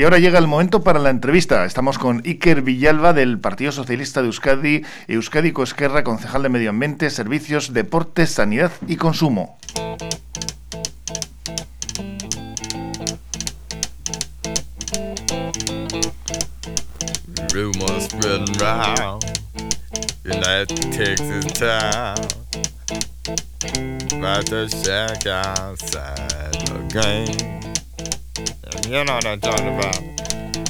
Y ahora llega el momento para la entrevista. Estamos con Iker Villalba del Partido Socialista de Euskadi, Euskadi Esquerra, concejal de Medio Ambiente, Servicios, Deportes, Sanidad y Consumo. You know what I'm talking about.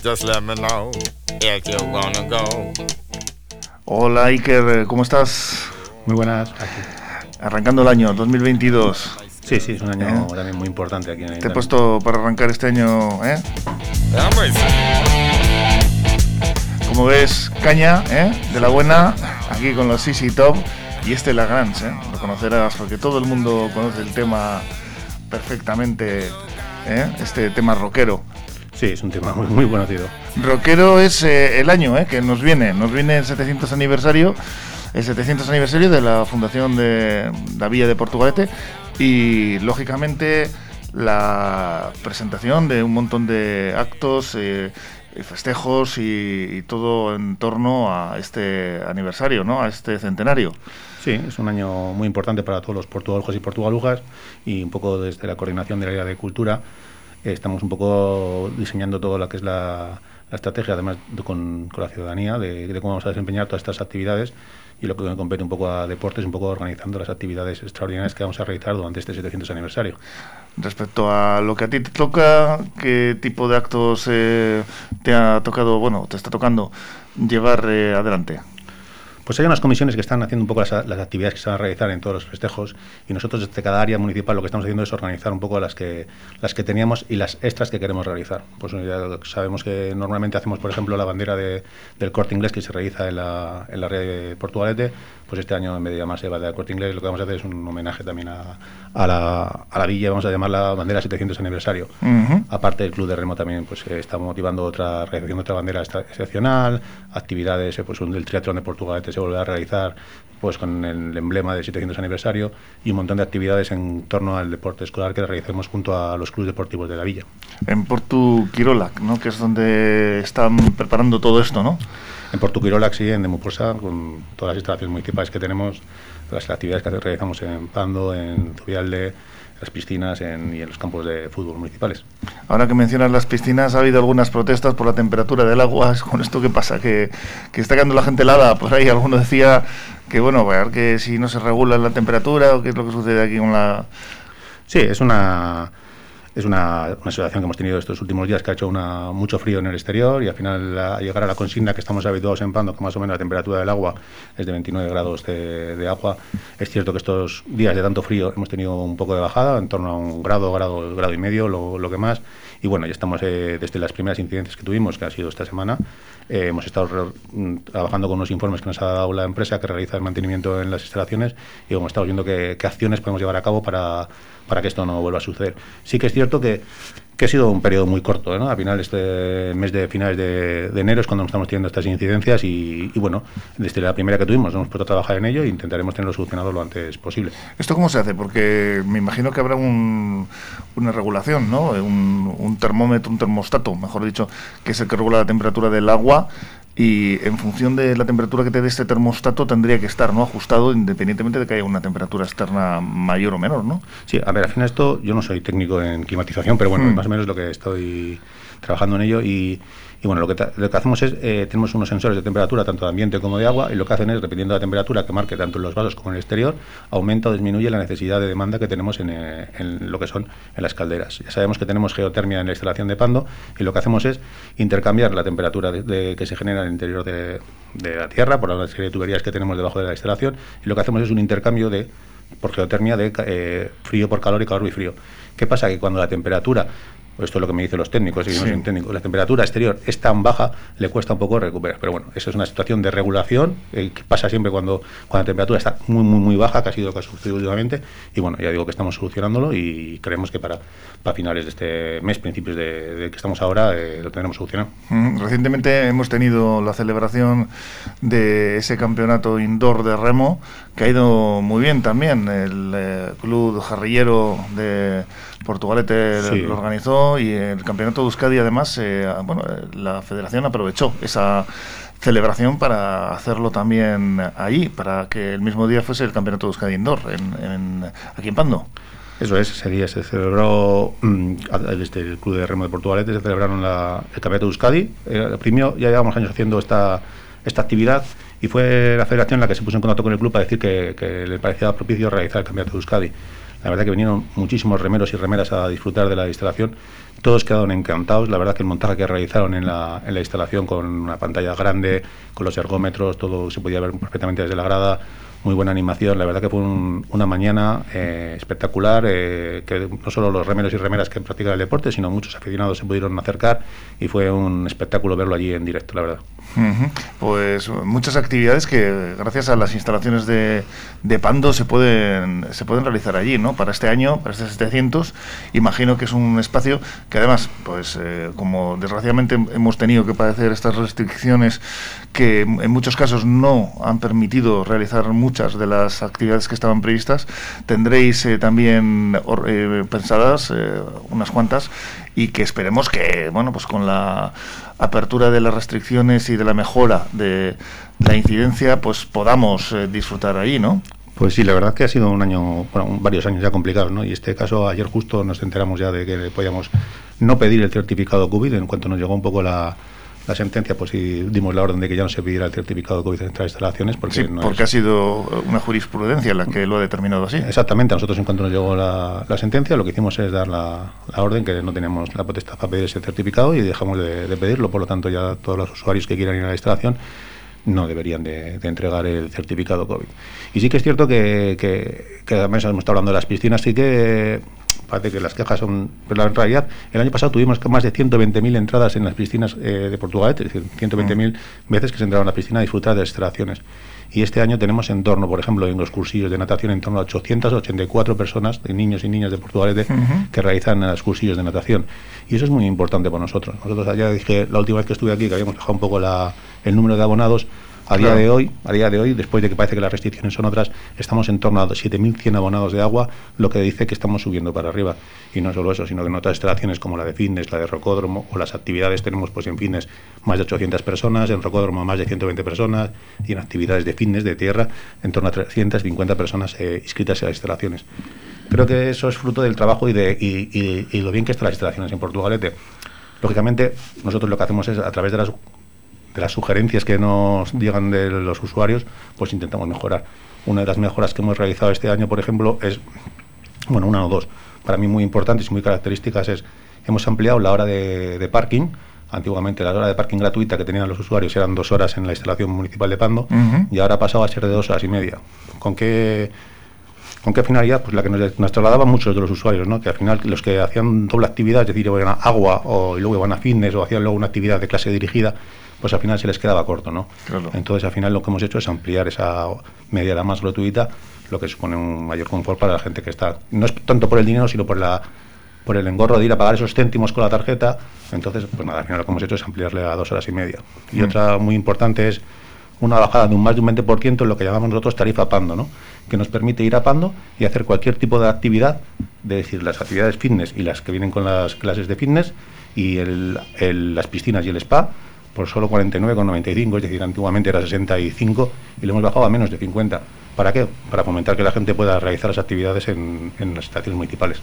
Just let me know if you wanna go. Hola Iker, ¿cómo estás? Muy buenas. Arrancando el año 2022. Sí, sí, es un año ¿Eh? también muy importante aquí en el Te he puesto para arrancar este año, ¿eh? Como ves, caña, ¿eh? De la buena, aquí con los CC Top y este Lagrange, ¿eh? Lo conocerás porque todo el mundo conoce el tema perfectamente ¿eh? este tema rockero. Sí, es un tema muy, muy conocido. Rockero es eh, el año ¿eh? que nos viene, nos viene el 700 aniversario, el 700 aniversario de la fundación de la Villa de Portugalete y lógicamente la presentación de un montón de actos, y festejos y, todo en torno a este aniversario, ¿no? a este centenario. Sí, es un año muy importante para todos los portugalujos y portugalujas y un poco desde la coordinación de la área de cultura eh, estamos un poco diseñando todo lo que es la, estrategia, además con, la ciudadanía, de, de, cómo vamos a desempeñar todas estas actividades y lo que me compete un poco a deportes, un poco organizando las actividades extraordinarias que vamos a realizar durante este 700 aniversario. Respecto a lo que a ti te toca, ¿qué tipo de actos eh, te ha tocado, bueno, te está tocando llevar eh, adelante? Pues hay unas comisiones que están haciendo un poco las, actividades que se van a realizar en todos los festejos y nosotros desde cada área municipal lo que estamos haciendo es organizar un poco las que, las que teníamos y las extras que queremos realizar. Pues sabemos que normalmente hacemos, por ejemplo, la bandera del corte inglés que se realiza en la, en la red de Portugalete, pues este año en vez de llamarse bandera del corte inglés lo que vamos a hacer es un homenaje también a, a, la, a la villa, vamos a llamarla bandera 700 aniversario. Aparte el club de remo también pues eh, está motivando otra realización de otra bandera excepcional, actividades, eh, pues un del triatlón de Portugalete volver a realizar pues con el emblema del 700 aniversario y un montón de actividades en torno al deporte escolar que realicemos junto a los clubes deportivos de la villa. En Portu Quirolac, ¿no? que es donde están preparando todo esto, ¿no? En Portu Quirolac, sí, en Demuposa, con todas las instalaciones municipales que tenemos, las actividades que realizamos en Pando, en Zubialde, las piscinas y en los campos de fútbol municipales. Ahora que mencionas las piscinas, ha habido algunas protestas por la temperatura del agua. ¿Con esto qué pasa? ¿Que, que está quedando la gente helada? Por ahí alguno decía que, bueno, a ver que si no se regula la temperatura o qué es lo que sucede aquí con la... Sí, es una es una, una, situación que hemos tenido estos últimos días que ha hecho una, mucho frío en el exterior y al final a llegar a la consigna que estamos habituados en Pando, que más o menos la temperatura del agua es de 29 grados de, agua. Es cierto que estos días de tanto frío hemos tenido un poco de bajada, en torno a un grado, grado, grado y medio, lo, lo que más. Y bueno, ya estamos eh, desde las primeras incidencias que tuvimos, que ha sido esta semana, eh, hemos estado mm, trabajando con unos informes que nos ha dado la empresa que realiza el mantenimiento en las instalaciones y hemos estado viendo qué, qué acciones podemos llevar a cabo para, para que esto no vuelva a suceder. Sí que es cierto que que ha sido un periodo muy corto. ¿no? A final, este mes de finales de, enero es cuando estamos teniendo estas incidencias y, bueno, desde la primera que tuvimos hemos puesto a trabajar en ello e intentaremos tenerlo solucionado lo antes posible. ¿Esto cómo se hace? Porque me imagino que habrá una regulación, ¿no? Un, un termómetro, un termostato, mejor dicho, que es el que regula la temperatura del agua y en función de la temperatura que te dé este termostato tendría que estar no ajustado independientemente de que haya una temperatura externa mayor o menor, ¿no? Sí, a ver, al final esto yo no soy técnico en climatización, pero bueno, mm. más o menos lo que estoy trabajando en ello y y bueno, lo que, lo que hacemos es, eh, tenemos unos sensores de temperatura, tanto de ambiente como de agua, y lo que hacen es, dependiendo de la temperatura que marque tanto en los vasos como en el exterior, aumenta o disminuye la necesidad de demanda que tenemos en, eh, lo que son en las calderas. Ya sabemos que tenemos geotermia en la instalación de Pando, y lo que hacemos es intercambiar la temperatura de, que se genera en el interior de, la Tierra, por la serie de tuberías que tenemos debajo de la instalación, y lo que hacemos es un intercambio de por geotermia de eh, frío por calor y calor y frío. ¿Qué pasa? Que cuando la temperatura esto es lo que me dicen los técnicos, y no técnicos, la temperatura exterior es tan baja, le cuesta un poco recuperar. Pero bueno, eso es una situación de regulación eh, que pasa siempre cuando, cuando la temperatura está muy, muy, muy baja, que ha sido lo que ha sucedido últimamente. Y bueno, ya digo que estamos solucionándolo y creemos que para, para finales de este mes, principios de, que estamos ahora, eh, lo tendremos solucionado. Recientemente hemos tenido la celebración de ese campeonato indoor de remo que ha ido muy bien también. El eh, club jarrillero de Portugalete Sí. lo organizó y el campeonato de Euskadi además, eh, bueno, eh, la federación aprovechó esa celebración para hacerlo también ahí, para que el mismo día fuese el campeonato de Euskadi Indoor, en, en- aquí en Pando. Eso es, ese día se celebró mm, el, este, el Club de Remo de Portugalete, se celebraron la, el Campeonato de Euskadi. Eh, primero, ya llevamos años haciendo esta, esta actividad y fue la federación la que se puso en contacto con el club para decir que, le parecía propicio realizar el Campeonato de Euskadi. La verdad que vinieron muchísimos remeros y remeras a disfrutar de la instalación. Todos quedaron encantados. La verdad que el montaje que realizaron en la, en la instalación con una pantalla grande, con los ergómetros, todo se podía ver perfectamente desde la grada. Muy buena animación. La verdad que fue un- una mañana eh, espectacular. eh, que no solo los remeros y remeras que practican el deporte, sino muchos aficionados se pudieron acercar y fue un espectáculo verlo allí en directo, la verdad. Pues muchas actividades que gracias a las instalaciones de, de Pando se pueden, se pueden realizar allí, ¿no? Para este año, para este 700, imagino que es un espacio que además, pues eh, como desgraciadamente hemos tenido que padecer estas restricciones que en muchos casos no han permitido realizar muchas de las actividades que estaban previstas, tendréis eh, también eh, pensadas eh, unas cuantas y que esperemos que, bueno, pues con la apertura de las restricciones y de la mejora de la incidencia, pues podamos eh, disfrutar ahí, ¿no? Pues sí, la verdad que ha sido un año, bueno, varios años ya complicados, ¿no? Y este caso, ayer justo nos enteramos ya de que podíamos no pedir el certificado COVID. En cuanto nos llegó un poco la, la sentencia, pues sí dimos la orden de que ya no se pidiera el certificado COVID en estas instalaciones, porque Sí, no porque es- ha sido una jurisprudencia la que lo ha determinado así. Exactamente, a nosotros en cuanto nos llegó la, la sentencia, lo que hicimos es dar la, la orden que no teníamos la potestad para pedir ese certificado y dejamos de, de pedirlo, por lo tanto ya todos los usuarios que quieran ir a la instalación no deberían de, de entregar el certificado COVID. Y sí que es cierto que, que, que además hemos estado hablando de las piscinas, sí que parece que las quejas son, pero en realidad el año pasado tuvimos más de 120.000 entradas en las piscinas eh, de Portugal, es decir, 120.000 veces que se entraron a la piscina a disfrutar de las instalaciones. Y este año tenemos en torno, por ejemplo, en los cursillos de natación, en torno a 884 personas, de niños y niñas de Portugalete, Ujú. que realizan los cursillos de natación. Y eso es muy importante para nosotros. Nosotros ya dije la última vez que estuve aquí que habíamos bajado un poco la- el número de abonados. A día Claro. de hoy, a día de hoy, después de que parece que las restricciones son otras, estamos en torno a 7.100 abonados de agua, lo que dice que estamos subiendo para arriba. Y no solo eso, sino que en otras instalaciones como la de fitness, la de rocódromo o las actividades tenemos pues en fitness más de 800 personas, en rocódromo más de 120 personas y en actividades de fitness de tierra en torno a 350 personas eh, inscritas en las instalaciones. Creo que eso es fruto del trabajo y de y, y- y lo bien que están las instalaciones en Portugalete. Lógicamente, nosotros lo que hacemos es a través de las de las sugerencias que nos llegan de los usuarios, pues intentamos mejorar. Una de las mejoras que hemos realizado este año, por ejemplo, es, bueno, una o dos, para mí muy importantes y muy características es, hemos ampliado la hora de, de parking. Antiguamente la hora de parking gratuita que tenían los usuarios eran dos horas en la instalación municipal de Pando Ujú. y ahora ha pasado a ser de dos horas y media. ¿Con qué, ¿Con qué finalidad? Pues la que nos, nos trasladaban muchos de los usuarios, ¿no? que al final los que hacían doble actividad, es decir, iban a agua o, y luego iban a fitness o hacían luego una actividad de clase dirigida, pues al final se les quedaba corto. ¿no? Claro. Entonces al final lo que hemos hecho es ampliar esa media hora más gratuita, lo que supone un mayor confort para la gente que está. No es tanto por el dinero, sino por la por el engorro de ir a pagar esos céntimos con la tarjeta. Entonces, pues nada, al final lo que hemos hecho es ampliarle a dos horas y media. Y Mm. otra muy importante es una bajada de un más de un 20% en lo que llamamos nosotros tarifa Pando, ¿no? que nos permite ir a Pando y hacer cualquier tipo de actividad, de decir, las actividades fitness y las que vienen con las clases de fitness y el- el- las piscinas y el spa por solo 49,95, es decir, antiguamente era 65 y lo hemos bajado a menos de 50. ¿Para qué? Para fomentar que la gente pueda realizar las actividades en, en las estaciones municipales.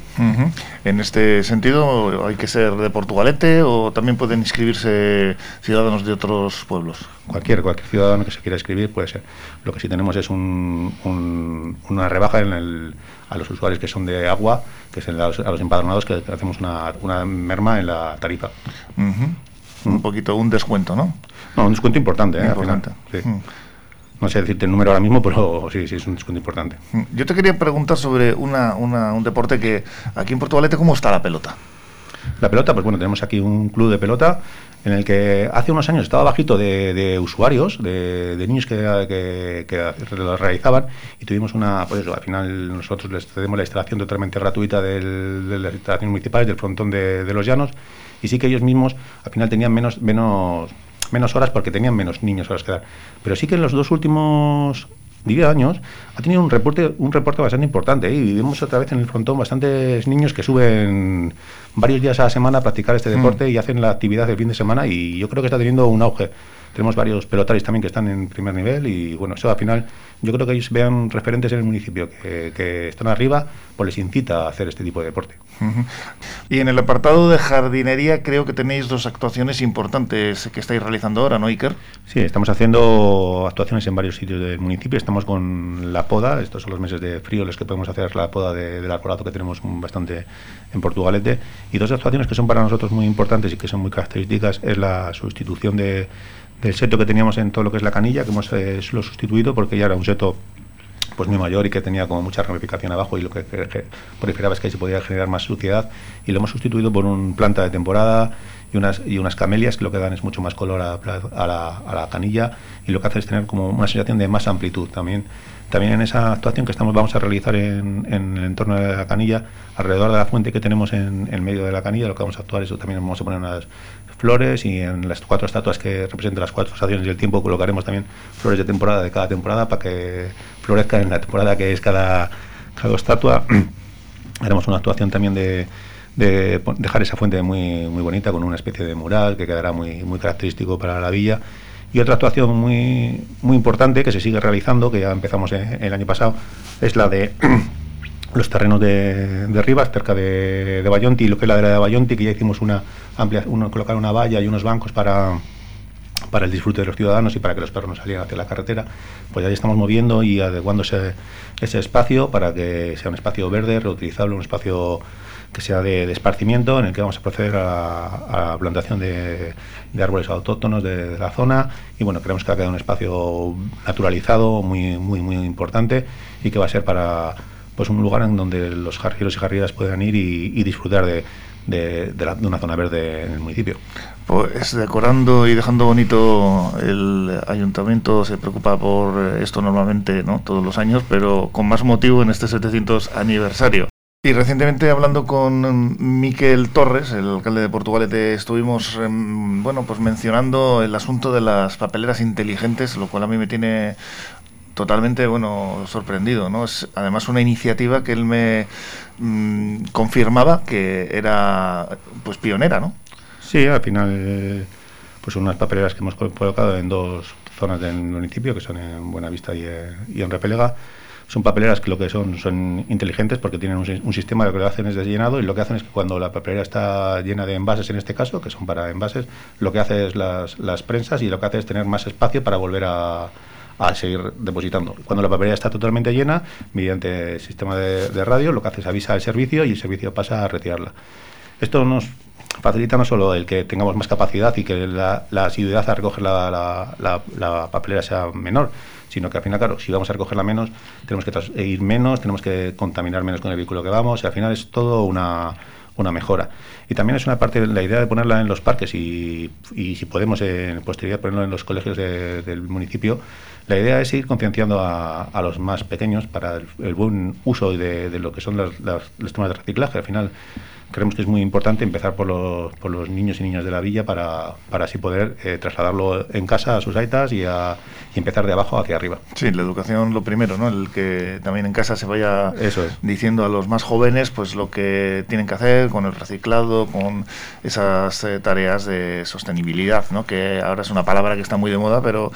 En este sentido, ¿hay que ser de Portugalete o también pueden inscribirse ciudadanos de otros pueblos? Cualquier, cualquier ciudadano que se quiera escribir puede ser. Lo que sí tenemos es un- un- una rebaja en el- a los usuarios que son de agua, que es en los- a los empadronados, que hacemos una, una merma en la tarifa. Un poquito, un descuento, ¿no? No, un descuento importante, ¿eh? Al final, Importante. sí. Mm. No sé decirte el número ahora mismo, pero sí, sí, es un descuento importante. Yo te quería preguntar sobre una, una- un deporte que aquí en Portugalete, ¿cómo está la pelota? La pelota, pues bueno, tenemos aquí un club de pelota en el que hace unos años estaba bajito de, de usuarios, de, de niños que, que, que lo realizaban y tuvimos una, pues eso, al final nosotros les cedemos la instalación totalmente gratuita del- de las instalaciones municipales del frontón de, de los llanos y sí que ellos mismos al final tenían menos, menos, menos horas porque tenían menos niños horas que dar. Pero sí que en los dos últimos 10 años, ha tenido un reporte, un reporte bastante importante. ¿eh? Y vemos otra vez en el frontón bastantes niños que suben varios días a la semana a practicar este Mm. deporte y hacen la actividad del fin de semana y yo creo que está teniendo un auge. Tenemos varios pelotaris también que están en primer nivel y bueno, eso al final yo creo que ellos vean referentes en el municipio que, que están arriba, pues les incita a hacer este tipo de deporte. Y en el apartado de jardinería creo que tenéis dos actuaciones importantes que estáis realizando ahora, ¿no, Iker? Sí, estamos haciendo actuaciones en varios sitios del municipio. Estamos con la poda, estos son los meses de frío los que podemos hacer la poda de- del arbolado que tenemos bastante en Portugalete. Y dos actuaciones que son para nosotros muy importantes y que son muy características es la sustitución de, del seto que teníamos en todo lo que es la canilla, que hemos eh, lo sustituido porque ya era un seto pues muy mayor y que tenía como mucha ramificación abajo y lo que que- proliferaba es que se podía generar más suciedad y lo hemos sustituido por un planta de temporada y unas, y unas camelias que lo que dan es mucho más color a, la pla- a la, a la canilla y lo que hace es tener como una sensación de más amplitud también. También en esa actuación que estamos vamos a realizar en, en el entorno de la canilla, alrededor de la fuente que tenemos en, en medio de la canilla, lo que vamos a actuar es también vamos a poner unas flores y en las cuatro estatuas que representan las cuatro estaciones del tiempo colocaremos también flores de temporada de cada temporada para que florezca en la temporada que es cada, cada estatua. Haremos una actuación también de, de dejar esa fuente muy, muy bonita con una especie de mural que quedará muy, muy característico para la villa. Y otra actuación muy, muy importante que se sigue realizando, que ya empezamos eh, el año pasado, es la de los terrenos de, de Rivas, cerca de, Bayonti, lo que es la de Bayonti, que ya hicimos una amplia, una, colocar una valla y unos bancos para, para el disfrute de los ciudadanos y para que los perros no salieran hacia la carretera, pues ya estamos moviendo y adecuando ese, espacio para que sea un espacio verde, reutilizable, un espacio que sea de, de esparcimiento, en el que vamos a proceder a, la plantación de, árboles autóctonos de, la zona. Y bueno, creemos que va un espacio naturalizado muy, muy, muy importante y que va a ser para pues un lugar en donde los jardineros y jardineras puedan ir y, disfrutar de, de, una zona verde en el municipio. Pues decorando y dejando bonito el ayuntamiento se preocupa por esto normalmente, ¿no? Todos los años, pero con más motivo en este 700 aniversario. Y recientemente hablando con Miquel Torres, el alcalde de Portugalete, estuvimos em, bueno, pues mencionando el asunto de las papeleras inteligentes, lo cual a mí me tiene totalmente bueno sorprendido, ¿no? Es además una iniciativa que él me mm, confirmaba que era pues pionera, ¿no? Sí, al final eh, pues unas papeleras que hemos co- colocado en dos zonas del municipio, que son en Buenavista y, eh, y en Repelega. Son papeleras que lo que son son inteligentes porque tienen un, si- un sistema que lo que hacen es desllenado y lo que hacen es que cuando la papelera está llena de envases, en este caso, que son para envases, lo que hace es las, las prensas y lo que hace es tener más espacio para volver a, a seguir depositando. Cuando la papelera está totalmente llena, mediante el sistema de, radio, lo que hace es avisa al servicio y el servicio pasa a retirarla. Esto nos facilita no solo el que tengamos más capacidad y que la, la asiduidad a recoger la, papelera sea menor, sino que al final, claro, si vamos a recogerla menos, tenemos que ir menos, tenemos que contaminar menos con el vehículo que vamos, y al final es todo una, una mejora. Y también es una parte, la idea de ponerla en los parques y, y si podemos en posterioridad ponerlo en los colegios de- del municipio, la idea es ir concienciando a, a los más pequeños para el, el buen uso de, de lo que son las, las- los temas de reciclaje. Al final creemos que es muy importante empezar por los, por los niños y niñas de la villa para, para así poder eh, trasladarlo en casa a sus aitas y, a, y empezar de abajo hacia arriba. Sí, la educación lo primero, ¿no? El que también en casa se vaya Eso es. diciendo a los más jóvenes pues lo que tienen que hacer con el reciclado, con esas eh, tareas de sostenibilidad, ¿no? Que ahora es una palabra que está muy de moda, pero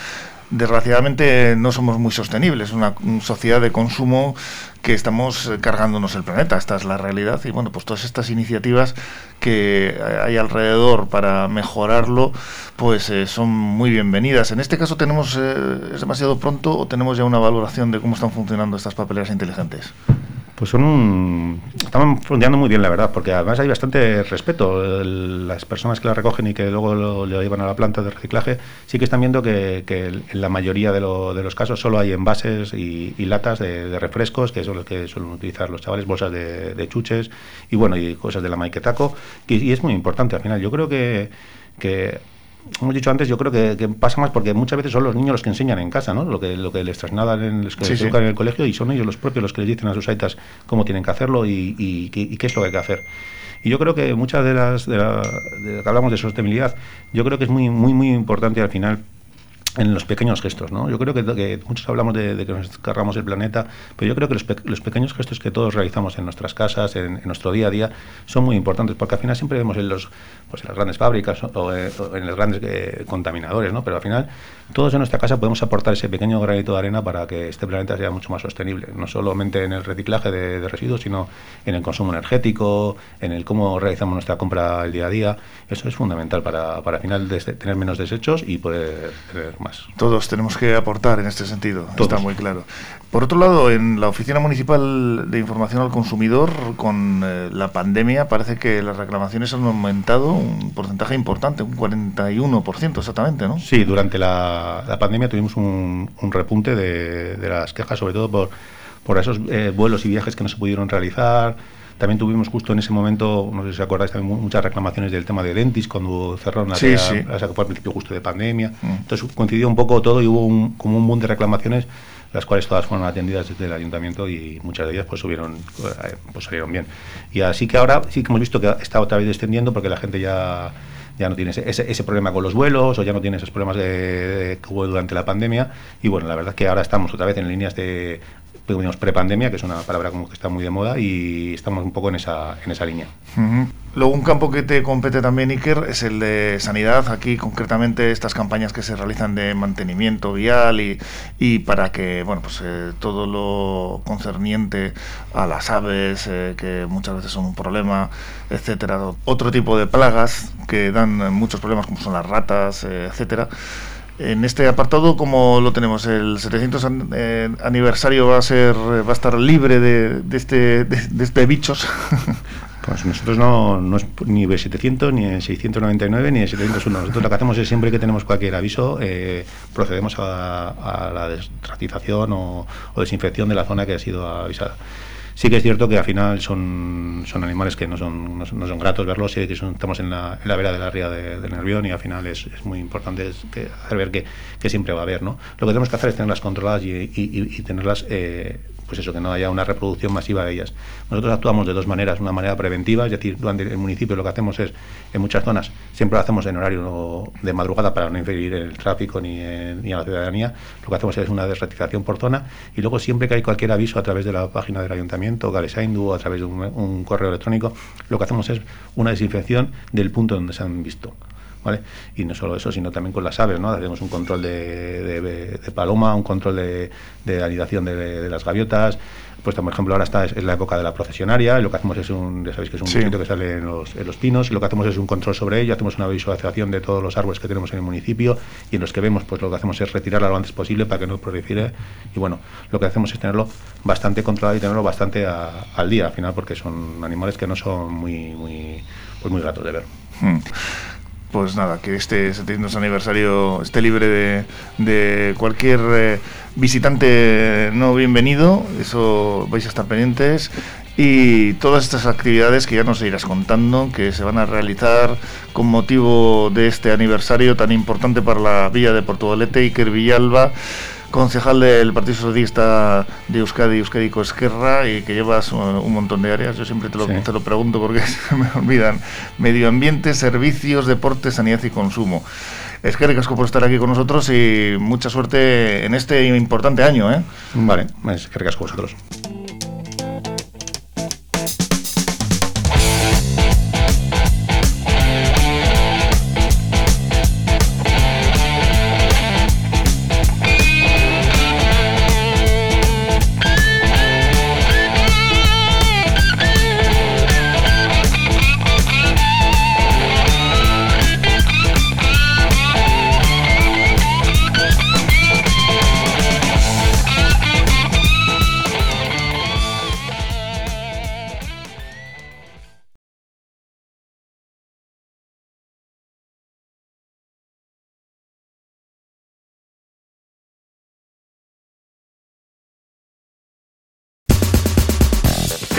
desgraciadamente no somos muy sostenibles, es una sociedad de consumo que estamos eh, cargándonos el planeta, esta es la realidad y bueno, pues todas estas iniciativas que eh, hay alrededor para mejorarlo, pues eh, son muy bienvenidas. En este caso tenemos, eh, es demasiado pronto o tenemos ya una valoración de cómo están funcionando estas papeleras inteligentes. Pues son un... Están funcionando muy bien, la verdad, porque además hay bastante respeto. Las personas que la recogen y que luego lo, llevan a la planta de reciclaje sí que están viendo que, en la mayoría de, lo- de los casos solo hay envases y, latas de, refrescos, que son los que suelen utilizar los chavales, bolsas de, chuches y bueno, y cosas de la maiketaco. Y, y es muy importante al final. Yo creo que... que hemos dicho antes, yo creo que, que pasa más porque muchas veces son los niños los que enseñan en casa, ¿no? Lo que, lo que les trasladan, en, los que Sí, les sí. educan en el colegio y son ellos los propios los que les dicen a sus aitas cómo tienen que hacerlo y, y qué- y qué es lo que hay que hacer. Y yo creo que muchas de las de, la- de que hablamos de sostenibilidad, yo creo que es muy muy muy importante al final en los pequeños gestos, ¿no? Yo creo que, muchos hablamos de, de, que nos cargamos el planeta, pero yo creo que los, pe los pequeños gestos que todos realizamos en nuestras casas, en, nuestro día a día, son muy importantes, porque al final siempre vemos en, los, pues en las grandes fábricas o, o, o en los grandes eh, contaminadores, ¿no? Pero al final todos en nuestra casa podemos aportar ese pequeño granito de arena para que este planeta sea mucho más sostenible, no solamente en el reciclaje de, de residuos, sino en el consumo energético, en el cómo realizamos nuestra compra el día a día. Eso es fundamental para, para al final tener menos desechos y poder tener más. Todos tenemos que aportar en este sentido, Todos. está muy claro. Por otro lado, en la Oficina Municipal de Información al Consumidor, con eh, la pandemia, parece que las reclamaciones han aumentado un porcentaje importante, un 41% exactamente, ¿no? Sí, durante la, la pandemia tuvimos un, un repunte de, de, las quejas, sobre todo por, por esos eh, vuelos y viajes que no se pudieron realizar. También tuvimos justo en ese momento, no sé si os acordáis, también muchas reclamaciones del tema de Dentis cuando cerraron la sí, sí. o sea, que fue al principio justo de pandemia. Mm. Entonces coincidió un poco todo y hubo un, como un boom de reclamaciones, las cuales todas fueron atendidas desde el ayuntamiento y muchas de ellas pues subieron, pues salieron bien. Y así que ahora sí que hemos visto que está otra vez descendiendo porque la gente ya ya no tiene ese, ese, problema con los vuelos o ya no tiene esos problemas de, que hubo durante la pandemia. Y bueno, la verdad es que ahora estamos otra vez en líneas de digamos, prepandemia, que es una palabra como que está muy de moda, y estamos un poco en esa, en esa línea. Uh -huh. Luego un campo que te compete también, Iker, es el de sanidad. Aquí concretamente estas campañas que se realizan de mantenimiento vial y, y para que bueno pues eh, todo lo concerniente a las aves, eh, que muchas veces son un problema, etcétera. Otro tipo de plagas que dan muchos problemas como son las ratas, eh, etcétera. En este apartado, como lo tenemos? ¿El 700 an eh, aniversario va a ser va a estar libre de, de este, de, este bichos? Pues nosotros no, no es ni el 700, ni el 699, ni el 701. Nosotros lo que hacemos es siempre que tenemos cualquier aviso, eh, procedemos a, la destratización o, desinfección de la zona que ha sido avisada. Sí que es cierto que al final son, son animales que no son, no son, gratos verlos, y que estamos en la, en la, vera de la ría de, de Nervión y al final es, es muy importante que, hacer ver que, siempre va a haber. ¿no? Lo que tenemos que hacer es tenerlas controladas y, y, y tenerlas eh, pues eso, que no haya una reproducción masiva de ellas. Nosotros actuamos de dos maneras, una manera preventiva, es decir, durante el municipio lo que hacemos es, en muchas zonas, siempre lo hacemos en horario de madrugada para no inferir el tráfico ni, en, ni a la ciudadanía, lo que hacemos es una desratización por zona y luego siempre que hay cualquier aviso a través de la página del ayuntamiento, Galesaindu, o a través de un correo electrónico, lo que hacemos es una desinfección del punto donde se han visto. ¿Vale? Y no solo eso, sino también con las aves, ¿no? Hacemos un control de, de, de paloma, un control de, de anidación de, las gaviotas. Pues, por ejemplo, ahora está es la época de la procesionaria, y lo que hacemos es un, ya sabéis que es un sí. que sale en los, en los, pinos, y lo que hacemos es un control sobre ello, hacemos una visualización de todos los árboles que tenemos en el municipio, y en los que vemos, pues lo que hacemos es retirarla lo antes posible para que no prolifere, y bueno, lo que hacemos es tenerlo bastante controlado y tenerlo bastante a, al día, al final, porque son animales que no son muy, muy, pues muy gratos de ver. Hmm pues nada, que este 700 aniversario esté libre de, de cualquier eh, visitante no bienvenido, eso vais a estar pendientes. Y todas estas actividades que ya nos irás contando, que se van a realizar con motivo de este aniversario tan importante para la Villa de Portugalete, Iker Villalba concejal del Partido Socialista de Euskadi, Euskadi Esquerra, y que llevas un, un, montón de áreas. Yo siempre te lo, sí. te lo pregunto porque se me olvidan. Medio ambiente, servicios, deporte, sanidad y consumo. Es que ricasco por estar aquí con nosotros y mucha suerte en este importante año. ¿eh? Vale, es que ricasco vosotros.